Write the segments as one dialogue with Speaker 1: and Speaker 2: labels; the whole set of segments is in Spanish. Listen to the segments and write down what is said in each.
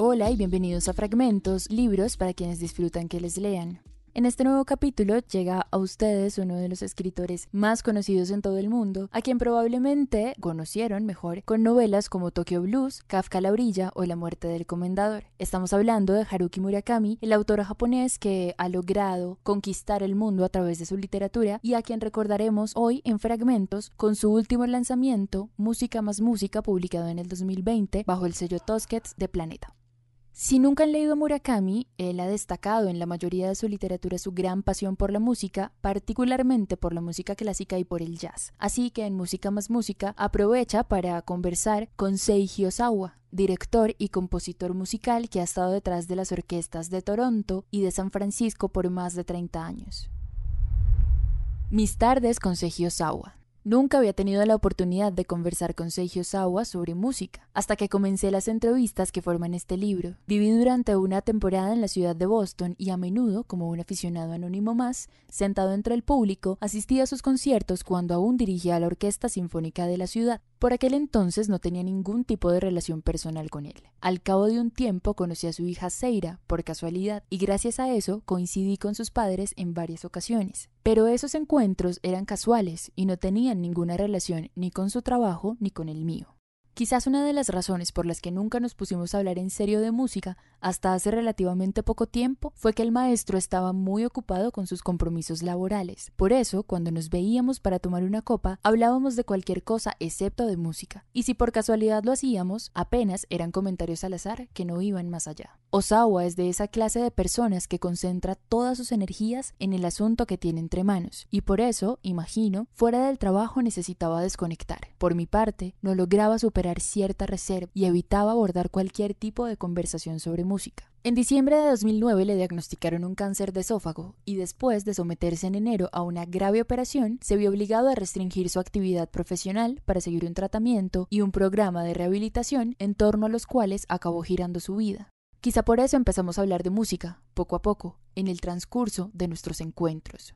Speaker 1: Hola y bienvenidos a Fragmentos, libros para quienes disfrutan que les lean. En este nuevo capítulo llega a ustedes uno de los escritores más conocidos en todo el mundo, a quien probablemente conocieron mejor con novelas como Tokyo Blues, Kafka la orilla o La muerte del comendador. Estamos hablando de Haruki Murakami, el autor japonés que ha logrado conquistar el mundo a través de su literatura y a quien recordaremos hoy en fragmentos con su último lanzamiento, Música más Música, publicado en el 2020 bajo el sello Toskets de Planeta. Si nunca han leído Murakami, él ha destacado en la mayoría de su literatura su gran pasión por la música, particularmente por la música clásica y por el jazz. Así que en Música más Música aprovecha para conversar con Seiji Osawa, director y compositor musical que ha estado detrás de las orquestas de Toronto y de San Francisco por más de 30 años. Mis tardes con Seiji Osawa. Nunca había tenido la oportunidad de conversar con Seiji Osawa sobre música, hasta que comencé las entrevistas que forman este libro. Viví durante una temporada en la ciudad de Boston y a menudo, como un aficionado anónimo más, sentado entre el público, asistía a sus conciertos cuando aún dirigía la Orquesta Sinfónica de la ciudad. Por aquel entonces no tenía ningún tipo de relación personal con él. Al cabo de un tiempo conocí a su hija Seira, por casualidad, y gracias a eso coincidí con sus padres en varias ocasiones. Pero esos encuentros eran casuales y no tenían ninguna relación ni con su trabajo ni con el mío. Quizás una de las razones por las que nunca nos pusimos a hablar en serio de música hasta hace relativamente poco tiempo fue que el maestro estaba muy ocupado con sus compromisos laborales. Por eso, cuando nos veíamos para tomar una copa, hablábamos de cualquier cosa excepto de música. Y si por casualidad lo hacíamos, apenas eran comentarios al azar que no iban más allá. Osawa es de esa clase de personas que concentra todas sus energías en el asunto que tiene entre manos, y por eso, imagino, fuera del trabajo necesitaba desconectar. Por mi parte, no lograba superar cierta reserva y evitaba abordar cualquier tipo de conversación sobre música. En diciembre de 2009 le diagnosticaron un cáncer de esófago y después de someterse en enero a una grave operación, se vio obligado a restringir su actividad profesional para seguir un tratamiento y un programa de rehabilitación en torno a los cuales acabó girando su vida. Quizá por eso empezamos a hablar de música, poco a poco, en el transcurso de nuestros encuentros.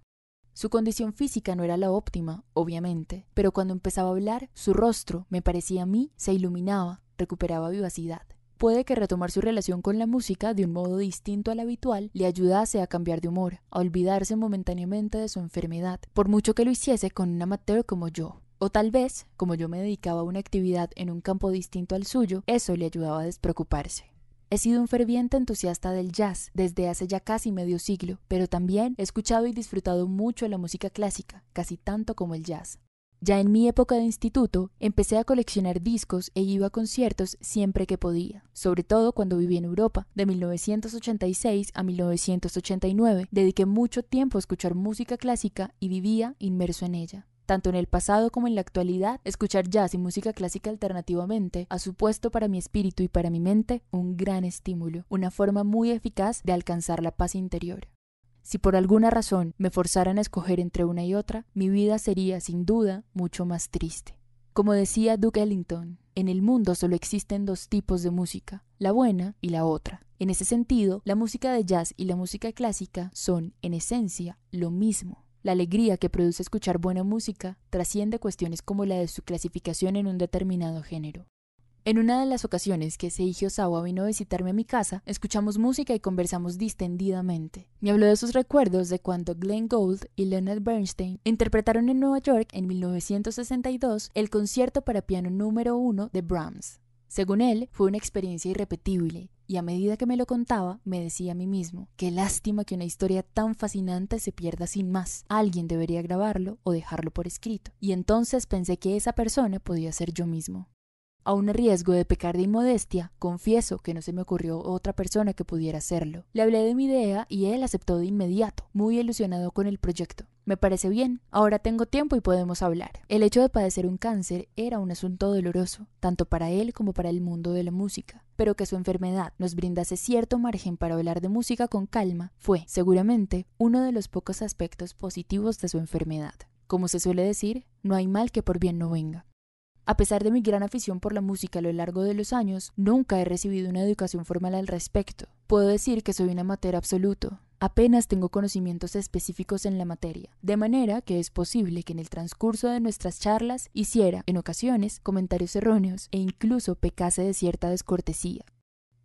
Speaker 1: Su condición física no era la óptima, obviamente, pero cuando empezaba a hablar, su rostro, me parecía a mí, se iluminaba, recuperaba vivacidad. Puede que retomar su relación con la música de un modo distinto al habitual le ayudase a cambiar de humor, a olvidarse momentáneamente de su enfermedad, por mucho que lo hiciese con un amateur como yo. O tal vez, como yo me dedicaba a una actividad en un campo distinto al suyo, eso le ayudaba a despreocuparse. He sido un ferviente entusiasta del jazz desde hace ya casi medio siglo, pero también he escuchado y disfrutado mucho la música clásica, casi tanto como el jazz. Ya en mi época de instituto empecé a coleccionar discos e iba a conciertos siempre que podía, sobre todo cuando viví en Europa. De 1986 a 1989 dediqué mucho tiempo a escuchar música clásica y vivía inmerso en ella. Tanto en el pasado como en la actualidad, escuchar jazz y música clásica alternativamente ha supuesto para mi espíritu y para mi mente un gran estímulo, una forma muy eficaz de alcanzar la paz interior. Si por alguna razón me forzaran a escoger entre una y otra, mi vida sería sin duda mucho más triste. Como decía Duke Ellington, en el mundo solo existen dos tipos de música, la buena y la otra. En ese sentido, la música de jazz y la música clásica son, en esencia, lo mismo. La alegría que produce escuchar buena música trasciende cuestiones como la de su clasificación en un determinado género. En una de las ocasiones que Seiji Osawa vino a visitarme a mi casa, escuchamos música y conversamos distendidamente. Me habló de sus recuerdos de cuando Glenn Gould y Leonard Bernstein interpretaron en Nueva York en 1962 el concierto para piano número uno de Brahms. Según él, fue una experiencia irrepetible, y a medida que me lo contaba, me decía a mí mismo, qué lástima que una historia tan fascinante se pierda sin más. Alguien debería grabarlo o dejarlo por escrito. Y entonces pensé que esa persona podía ser yo mismo. A un riesgo de pecar de inmodestia, confieso que no se me ocurrió otra persona que pudiera hacerlo. Le hablé de mi idea y él aceptó de inmediato, muy ilusionado con el proyecto. Me parece bien, ahora tengo tiempo y podemos hablar. El hecho de padecer un cáncer era un asunto doloroso, tanto para él como para el mundo de la música, pero que su enfermedad nos brindase cierto margen para hablar de música con calma fue, seguramente, uno de los pocos aspectos positivos de su enfermedad. Como se suele decir, no hay mal que por bien no venga. A pesar de mi gran afición por la música a lo largo de los años, nunca he recibido una educación formal al respecto. Puedo decir que soy un amateur absoluto. Apenas tengo conocimientos específicos en la materia, de manera que es posible que en el transcurso de nuestras charlas hiciera, en ocasiones, comentarios erróneos e incluso pecase de cierta descortesía.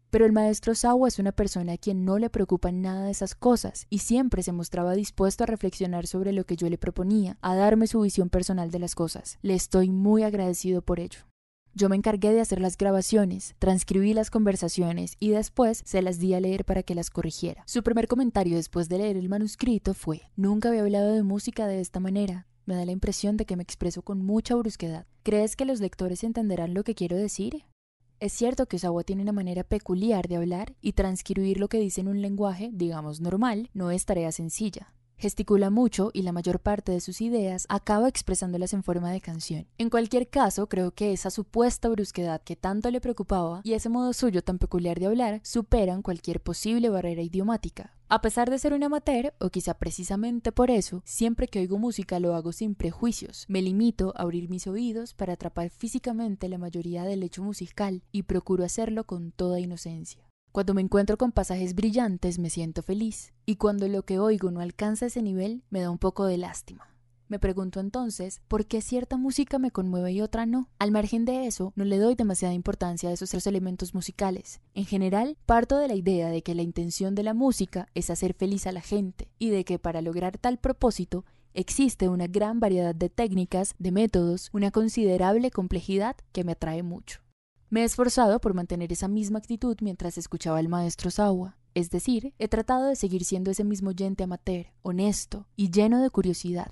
Speaker 1: Pero el maestro Sawa es una persona a quien no le preocupan nada de esas cosas y siempre se mostraba dispuesto a reflexionar sobre lo que yo le proponía, a darme su visión personal de las cosas. Le estoy muy agradecido por ello. Yo me encargué de hacer las grabaciones, transcribí las conversaciones y después se las di a leer para que las corrigiera. Su primer comentario después de leer el manuscrito fue, nunca había hablado de música de esta manera. Me da la impresión de que me expreso con mucha brusquedad. ¿Crees que los lectores entenderán lo que quiero decir? Es cierto que Osawa tiene una manera peculiar de hablar y transcribir lo que dice en un lenguaje, digamos, normal, no es tarea sencilla. Gesticula mucho y la mayor parte de sus ideas acaba expresándolas en forma de canción. En cualquier caso, creo que esa supuesta brusquedad que tanto le preocupaba y ese modo suyo tan peculiar de hablar superan cualquier posible barrera idiomática. A pesar de ser un amateur, o quizá precisamente por eso, siempre que oigo música lo hago sin prejuicios. Me limito a abrir mis oídos para atrapar físicamente la mayoría del hecho musical y procuro hacerlo con toda inocencia. Cuando me encuentro con pasajes brillantes me siento feliz, y cuando lo que oigo no alcanza ese nivel me da un poco de lástima. Me pregunto entonces, ¿por qué cierta música me conmueve y otra no? Al margen de eso, no le doy demasiada importancia a esos tres elementos musicales. En general, parto de la idea de que la intención de la música es hacer feliz a la gente, y de que para lograr tal propósito existe una gran variedad de técnicas, de métodos, una considerable complejidad que me atrae mucho. Me he esforzado por mantener esa misma actitud mientras escuchaba al maestro Sawa. Es decir, he tratado de seguir siendo ese mismo oyente amateur, honesto y lleno de curiosidad,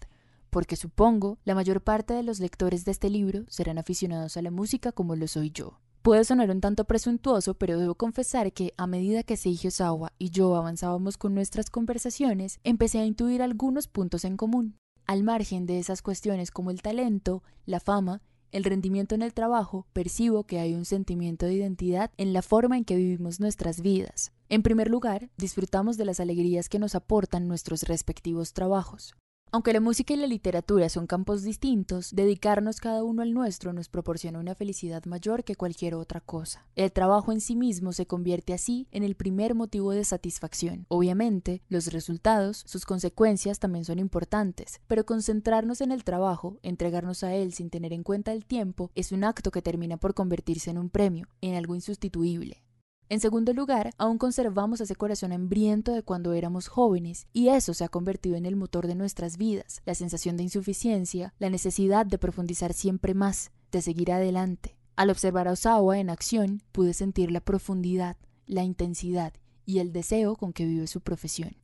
Speaker 1: porque supongo la mayor parte de los lectores de este libro serán aficionados a la música como lo soy yo. Puede sonar un tanto presuntuoso, pero debo confesar que a medida que Seiji Osawa y yo avanzábamos con nuestras conversaciones, empecé a intuir algunos puntos en común. Al margen de esas cuestiones como el talento, la fama el rendimiento en el trabajo, percibo que hay un sentimiento de identidad en la forma en que vivimos nuestras vidas. En primer lugar, disfrutamos de las alegrías que nos aportan nuestros respectivos trabajos. Aunque la música y la literatura son campos distintos, dedicarnos cada uno al nuestro nos proporciona una felicidad mayor que cualquier otra cosa. El trabajo en sí mismo se convierte así en el primer motivo de satisfacción. Obviamente, los resultados, sus consecuencias también son importantes, pero concentrarnos en el trabajo, entregarnos a él sin tener en cuenta el tiempo, es un acto que termina por convertirse en un premio, en algo insustituible. En segundo lugar, aún conservamos ese corazón hambriento de cuando éramos jóvenes, y eso se ha convertido en el motor de nuestras vidas, la sensación de insuficiencia, la necesidad de profundizar siempre más, de seguir adelante. Al observar a Osawa en acción, pude sentir la profundidad, la intensidad y el deseo con que vive su profesión.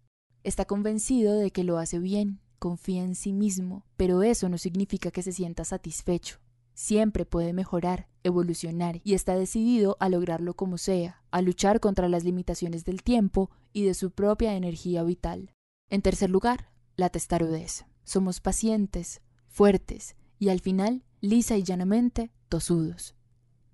Speaker 1: Está convencido de que lo hace bien, confía en sí mismo, pero eso no significa que se sienta satisfecho. Siempre puede mejorar, evolucionar y está decidido a lograrlo como sea, a luchar contra las limitaciones del tiempo y de su propia energía vital. En tercer lugar, la testarudez. Somos pacientes, fuertes y al final, lisa y llanamente, tosudos.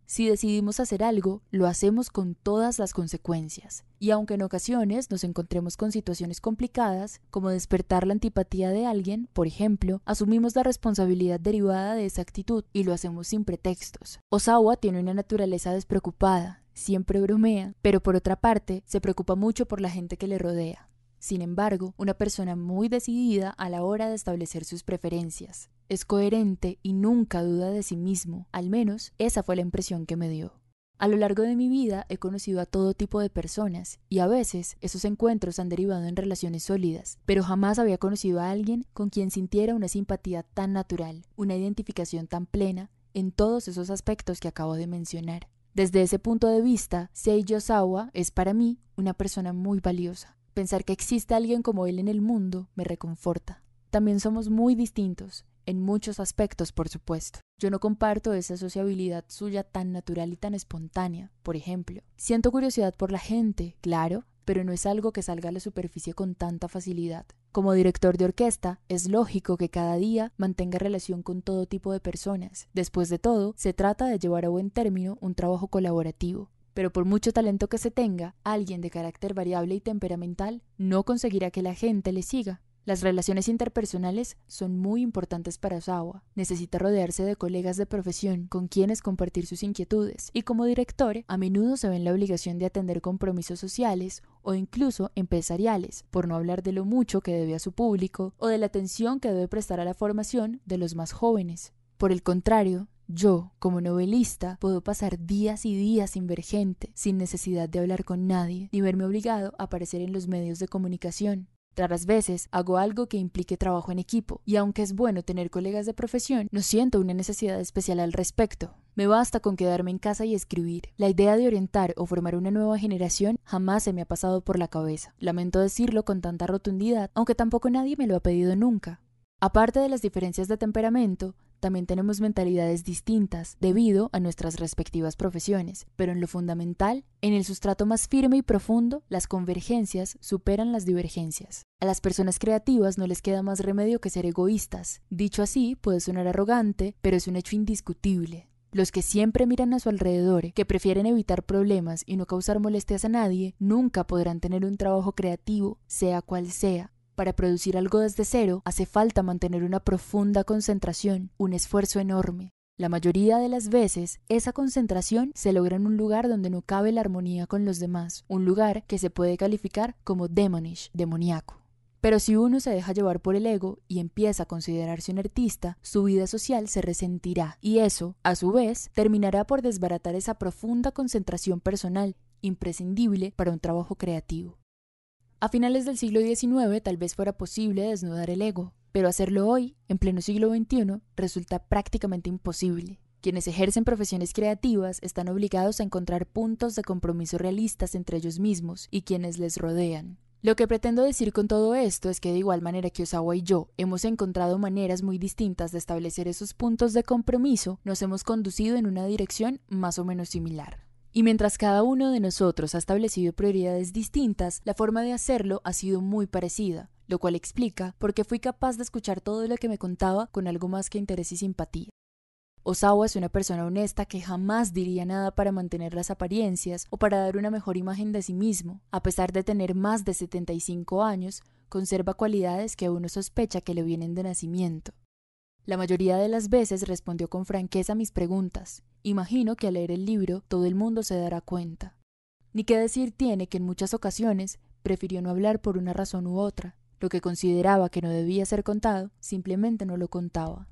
Speaker 1: Si decidimos hacer algo, lo hacemos con todas las consecuencias. Y aunque en ocasiones nos encontremos con situaciones complicadas, como despertar la antipatía de alguien, por ejemplo, asumimos la responsabilidad derivada de esa actitud y lo hacemos sin pretextos. Osawa tiene una naturaleza despreocupada, siempre bromea, pero por otra parte se preocupa mucho por la gente que le rodea. Sin embargo, una persona muy decidida a la hora de establecer sus preferencias. Es coherente y nunca duda de sí mismo, al menos esa fue la impresión que me dio. A lo largo de mi vida he conocido a todo tipo de personas y a veces esos encuentros han derivado en relaciones sólidas, pero jamás había conocido a alguien con quien sintiera una simpatía tan natural, una identificación tan plena en todos esos aspectos que acabo de mencionar. Desde ese punto de vista, Seiji Osawa es para mí una persona muy valiosa. Pensar que existe alguien como él en el mundo me reconforta. También somos muy distintos en muchos aspectos, por supuesto. Yo no comparto esa sociabilidad suya tan natural y tan espontánea, por ejemplo. Siento curiosidad por la gente, claro, pero no es algo que salga a la superficie con tanta facilidad. Como director de orquesta, es lógico que cada día mantenga relación con todo tipo de personas. Después de todo, se trata de llevar a buen término un trabajo colaborativo. Pero por mucho talento que se tenga, alguien de carácter variable y temperamental no conseguirá que la gente le siga. Las relaciones interpersonales son muy importantes para Osawa. Necesita rodearse de colegas de profesión con quienes compartir sus inquietudes y como director a menudo se ve en la obligación de atender compromisos sociales o incluso empresariales, por no hablar de lo mucho que debe a su público o de la atención que debe prestar a la formación de los más jóvenes. Por el contrario, Yo, como novelista, puedo pasar días y días sin ver gente, sin necesidad de hablar con nadie, ni verme obligado a aparecer en los medios de comunicación. Raras veces hago algo que implique trabajo en equipo, y aunque es bueno tener colegas de profesión, no siento una necesidad especial al respecto. Me basta con quedarme en casa y escribir. La idea de orientar o formar una nueva generación jamás se me ha pasado por la cabeza. Lamento decirlo con tanta rotundidad, aunque tampoco nadie me lo ha pedido nunca. Aparte de las diferencias de temperamento, también tenemos mentalidades distintas debido a nuestras respectivas profesiones, pero en lo fundamental, en el sustrato más firme y profundo, las convergencias superan las divergencias. A las personas creativas no les queda más remedio que ser egoístas. Dicho así, puede sonar arrogante, pero es un hecho indiscutible. Los que siempre miran a su alrededor, que prefieren evitar problemas y no causar molestias a nadie, nunca podrán tener un trabajo creativo, sea cual sea, para producir algo desde cero hace falta mantener una profunda concentración, un esfuerzo enorme. La mayoría de las veces, esa concentración se logra en un lugar donde no cabe la armonía con los demás, un lugar que se puede calificar como demonish, demoníaco. Pero si uno se deja llevar por el ego y empieza a considerarse un artista, su vida social se resentirá y eso, a su vez, terminará por desbaratar esa profunda concentración personal, imprescindible para un trabajo creativo. A finales del siglo XIX tal vez fuera posible desnudar el ego, pero hacerlo hoy, en pleno siglo XXI, resulta prácticamente imposible. Quienes ejercen profesiones creativas están obligados a encontrar puntos de compromiso realistas entre ellos mismos y quienes les rodean. Lo que pretendo decir con todo esto es que de igual manera que Osawa y yo hemos encontrado maneras muy distintas de establecer esos puntos de compromiso, nos hemos conducido en una dirección más o menos similar. Y mientras cada uno de nosotros ha establecido prioridades distintas, la forma de hacerlo ha sido muy parecida, lo cual explica por qué fui capaz de escuchar todo lo que me contaba con algo más que interés y simpatía. Osawa es una persona honesta que jamás diría nada para mantener las apariencias o para dar una mejor imagen de sí mismo. A pesar de tener más de 75 años, conserva cualidades que uno sospecha que le vienen de nacimiento. La mayoría de las veces respondió con franqueza a mis preguntas. Imagino que al leer el libro todo el mundo se dará cuenta. Ni qué decir tiene que en muchas ocasiones prefirió no hablar por una razón u otra. Lo que consideraba que no debía ser contado, simplemente no lo contaba.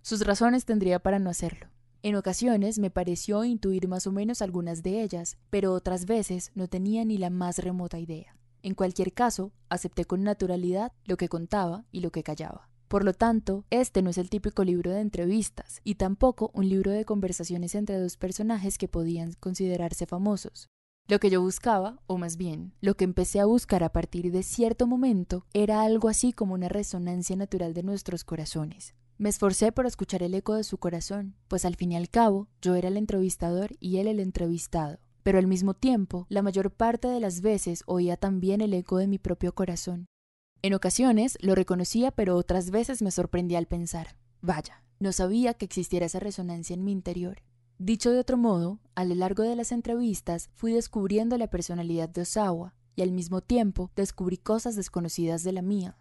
Speaker 1: Sus razones tendría para no hacerlo. En ocasiones me pareció intuir más o menos algunas de ellas, pero otras veces no tenía ni la más remota idea. En cualquier caso, acepté con naturalidad lo que contaba y lo que callaba. Por lo tanto, este no es el típico libro de entrevistas y tampoco un libro de conversaciones entre dos personajes que podían considerarse famosos. Lo que yo buscaba, o más bien, lo que empecé a buscar a partir de cierto momento, era algo así como una resonancia natural de nuestros corazones. Me esforcé por escuchar el eco de su corazón, pues al fin y al cabo yo era el entrevistador y él el entrevistado. Pero al mismo tiempo, la mayor parte de las veces oía también el eco de mi propio corazón, en ocasiones lo reconocía, pero otras veces me sorprendía al pensar, vaya, no sabía que existiera esa resonancia en mi interior. Dicho de otro modo, a lo largo de las entrevistas fui descubriendo la personalidad de Osawa y al mismo tiempo descubrí cosas desconocidas de la mía.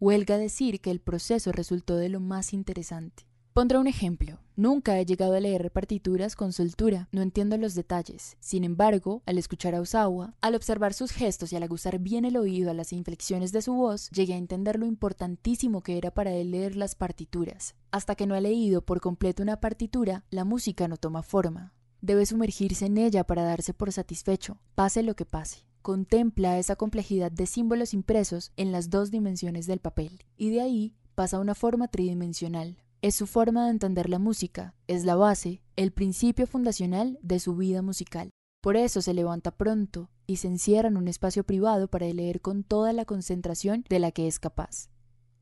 Speaker 1: Huelga decir que el proceso resultó de lo más interesante. Pondré un ejemplo. Nunca he llegado a leer partituras con soltura, no entiendo los detalles. Sin embargo, al escuchar a Osawa, al observar sus gestos y al aguzar bien el oído a las inflexiones de su voz, llegué a entender lo importantísimo que era para él leer las partituras. Hasta que no ha leído por completo una partitura, la música no toma forma. Debe sumergirse en ella para darse por satisfecho, pase lo que pase contempla esa complejidad de símbolos impresos en las dos dimensiones del papel, y de ahí pasa a una forma tridimensional, es su forma de entender la música, es la base, el principio fundacional de su vida musical. Por eso se levanta pronto y se encierra en un espacio privado para leer con toda la concentración de la que es capaz.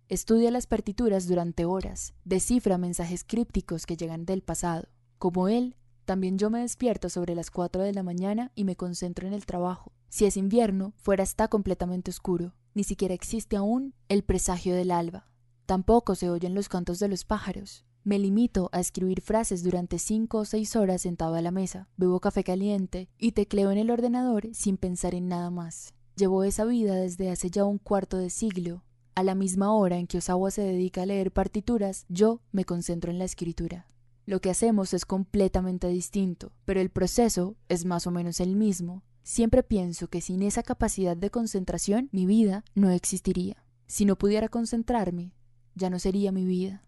Speaker 1: Estudia las partituras durante horas, descifra mensajes crípticos que llegan del pasado. Como él, también yo me despierto sobre las 4 de la mañana y me concentro en el trabajo. Si es invierno, fuera está completamente oscuro. Ni siquiera existe aún el presagio del alba. Tampoco se oyen los cantos de los pájaros. Me limito a escribir frases durante cinco o seis horas sentado a la mesa, bebo café caliente y tecleo en el ordenador sin pensar en nada más. Llevo esa vida desde hace ya un cuarto de siglo. A la misma hora en que Osawa se dedica a leer partituras, yo me concentro en la escritura. Lo que hacemos es completamente distinto, pero el proceso es más o menos el mismo. Siempre pienso que sin esa capacidad de concentración mi vida no existiría. Si no pudiera concentrarme, ya no sería mi vida.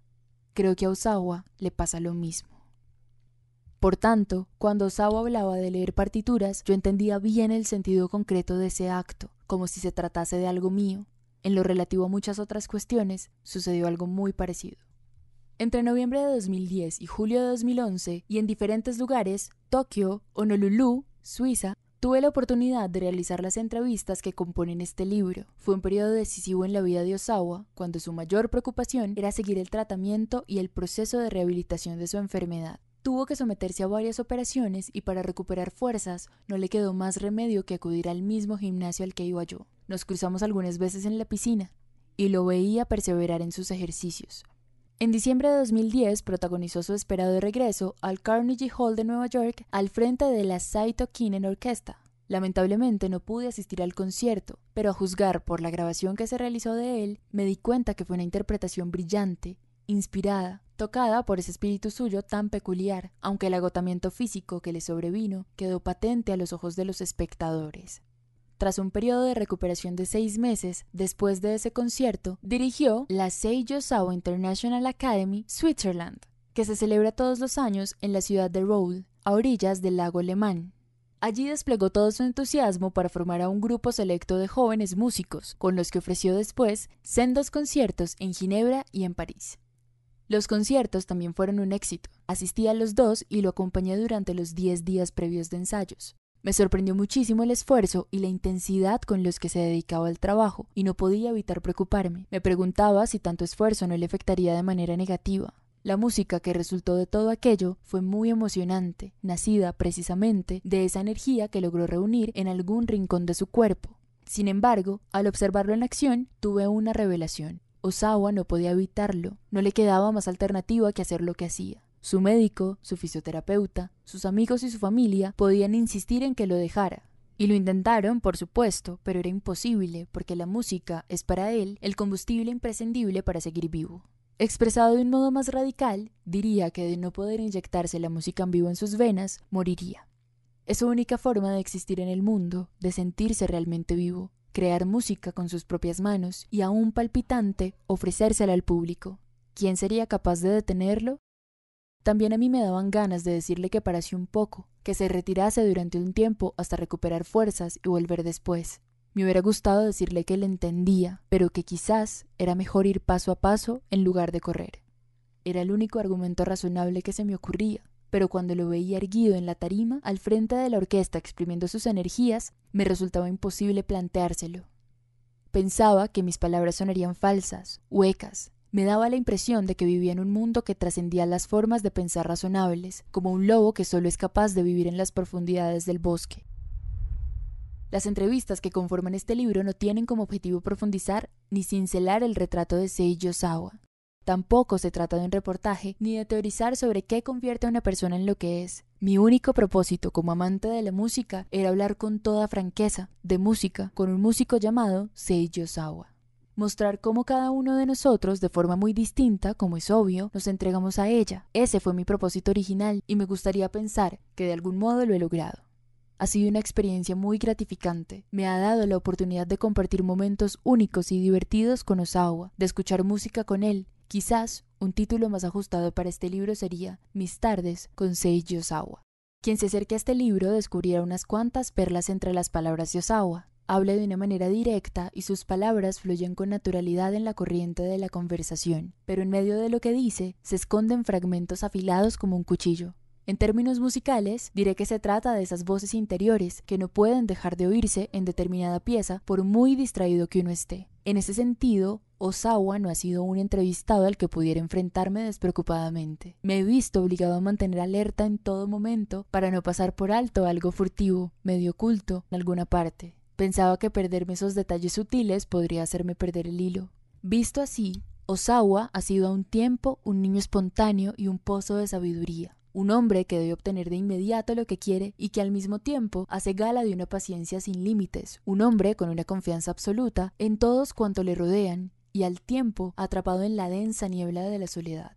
Speaker 1: Creo que a Osawa le pasa lo mismo. Por tanto, cuando Osawa hablaba de leer partituras, yo entendía bien el sentido concreto de ese acto, como si se tratase de algo mío. En lo relativo a muchas otras cuestiones, sucedió algo muy parecido. Entre noviembre de 2010 y julio de 2011, y en diferentes lugares, Tokio, Honolulu, Suiza, tuve la oportunidad de realizar las entrevistas que componen este libro. Fue un periodo decisivo en la vida de Osawa, cuando su mayor preocupación era seguir el tratamiento y el proceso de rehabilitación de su enfermedad. Tuvo que someterse a varias operaciones y para recuperar fuerzas no le quedó más remedio que acudir al mismo gimnasio al que iba yo. Nos cruzamos algunas veces en la piscina y lo veía perseverar en sus ejercicios. En diciembre de 2010 protagonizó su esperado regreso al Carnegie Hall de Nueva York al frente de la Saito Kinen Orquesta. Lamentablemente no pude asistir al concierto, pero a juzgar por la grabación que se realizó de él, me di cuenta que fue una interpretación brillante, inspirada, tocada por ese espíritu suyo tan peculiar, aunque el agotamiento físico que le sobrevino quedó patente a los ojos de los espectadores. Tras un periodo de recuperación de seis meses, después de ese concierto, dirigió la Seijo Sawa International Academy Switzerland, que se celebra todos los años en la ciudad de Roule, a orillas del lago Alemán. Allí desplegó todo su entusiasmo para formar a un grupo selecto de jóvenes músicos, con los que ofreció después sendos conciertos en Ginebra y en París. Los conciertos también fueron un éxito. Asistí a los dos y lo acompañé durante los diez días previos de ensayos. Me sorprendió muchísimo el esfuerzo y la intensidad con los que se dedicaba al trabajo, y no podía evitar preocuparme. Me preguntaba si tanto esfuerzo no le afectaría de manera negativa. La música que resultó de todo aquello fue muy emocionante, nacida precisamente de esa energía que logró reunir en algún rincón de su cuerpo. Sin embargo, al observarlo en acción, tuve una revelación. Osawa no podía evitarlo, no le quedaba más alternativa que hacer lo que hacía. Su médico, su fisioterapeuta, sus amigos y su familia podían insistir en que lo dejara. Y lo intentaron, por supuesto, pero era imposible, porque la música es para él el combustible imprescindible para seguir vivo. Expresado de un modo más radical, diría que de no poder inyectarse la música en vivo en sus venas, moriría. Es su única forma de existir en el mundo, de sentirse realmente vivo, crear música con sus propias manos y aún palpitante ofrecérsela al público. ¿Quién sería capaz de detenerlo? También a mí me daban ganas de decirle que parase un poco, que se retirase durante un tiempo hasta recuperar fuerzas y volver después. Me hubiera gustado decirle que le entendía, pero que quizás era mejor ir paso a paso en lugar de correr. Era el único argumento razonable que se me ocurría, pero cuando lo veía erguido en la tarima, al frente de la orquesta exprimiendo sus energías, me resultaba imposible planteárselo. Pensaba que mis palabras sonarían falsas, huecas. Me daba la impresión de que vivía en un mundo que trascendía las formas de pensar razonables, como un lobo que solo es capaz de vivir en las profundidades del bosque. Las entrevistas que conforman este libro no tienen como objetivo profundizar ni cincelar el retrato de Seiji Osawa. Tampoco se trata de un reportaje ni de teorizar sobre qué convierte a una persona en lo que es. Mi único propósito como amante de la música era hablar con toda franqueza de música con un músico llamado Seiji Osawa. Mostrar cómo cada uno de nosotros, de forma muy distinta, como es obvio, nos entregamos a ella. Ese fue mi propósito original y me gustaría pensar que de algún modo lo he logrado. Ha sido una experiencia muy gratificante. Me ha dado la oportunidad de compartir momentos únicos y divertidos con Osawa, de escuchar música con él Quizás un título más ajustado para este libro sería Mis tardes con Seiji Osawa. Quien se acerque a este libro descubrirá unas cuantas perlas entre las palabras de Osawa. Habla de una manera directa y sus palabras fluyen con naturalidad en la corriente de la conversación, pero en medio de lo que dice se esconden fragmentos afilados como un cuchillo. En términos musicales, diré que se trata de esas voces interiores que no pueden dejar de oírse en determinada pieza por muy distraído que uno esté. En ese sentido, Osawa no ha sido un entrevistado al que pudiera enfrentarme despreocupadamente. Me he visto obligado a mantener alerta en todo momento para no pasar por alto algo furtivo, medio oculto, en alguna parte. Pensaba que perderme esos detalles sutiles podría hacerme perder el hilo. Visto así, Osawa ha sido a un tiempo un niño espontáneo y un pozo de sabiduría un hombre que debe obtener de inmediato lo que quiere y que al mismo tiempo hace gala de una paciencia sin límites, un hombre con una confianza absoluta en todos cuanto le rodean y al tiempo atrapado en la densa niebla de la soledad.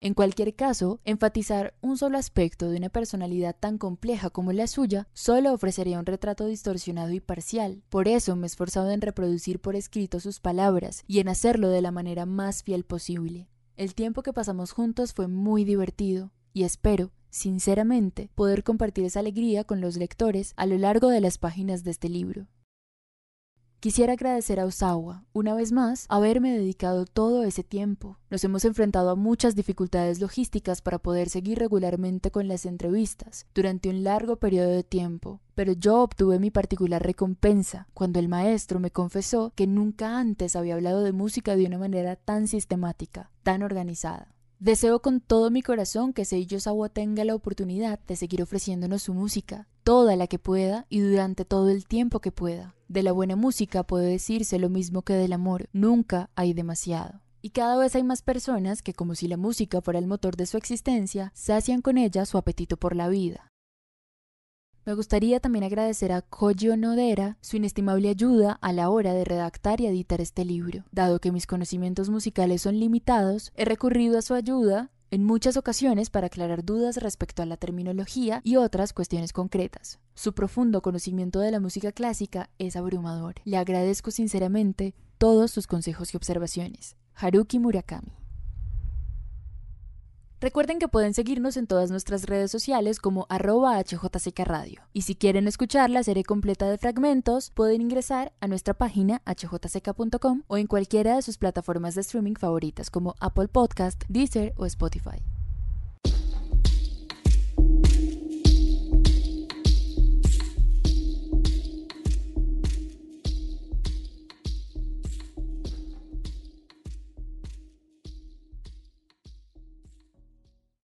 Speaker 1: En cualquier caso, enfatizar un solo aspecto de una personalidad tan compleja como la suya solo ofrecería un retrato distorsionado y parcial. Por eso me he esforzado en reproducir por escrito sus palabras y en hacerlo de la manera más fiel posible. El tiempo que pasamos juntos fue muy divertido y espero sinceramente, poder compartir esa alegría con los lectores a lo largo de las páginas de este libro. Quisiera agradecer a Osawa, una vez más, haberme dedicado todo ese tiempo. Nos hemos enfrentado a muchas dificultades logísticas para poder seguir regularmente con las entrevistas durante un largo periodo de tiempo, pero yo obtuve mi particular recompensa cuando el maestro me confesó que nunca antes había hablado de música de una manera tan sistemática, tan organizada. Deseo con todo mi corazón que Seiyo Sawa tenga la oportunidad de seguir ofreciéndonos su música, toda la que pueda y durante todo el tiempo que pueda. De la buena música puede decirse lo mismo que del amor, nunca hay demasiado. Y cada vez hay más personas que, como si la música fuera el motor de su existencia, sacian con ella su apetito por la vida. Me gustaría también agradecer a Koji Onodera su inestimable ayuda a la hora de redactar y editar este libro. Dado que mis conocimientos musicales son limitados, he recurrido a su ayuda en muchas ocasiones para aclarar dudas respecto a la terminología y otras cuestiones concretas. Su profundo conocimiento de la música clásica es abrumador. Le agradezco sinceramente todos sus consejos y observaciones. Haruki Murakami Recuerden que pueden seguirnos en todas nuestras redes sociales como arroba HJCK Radio. Y si quieren escuchar la serie completa de fragmentos, pueden ingresar a nuestra página hjck.com o en cualquiera de sus plataformas de streaming favoritas como Apple Podcast, Deezer o Spotify.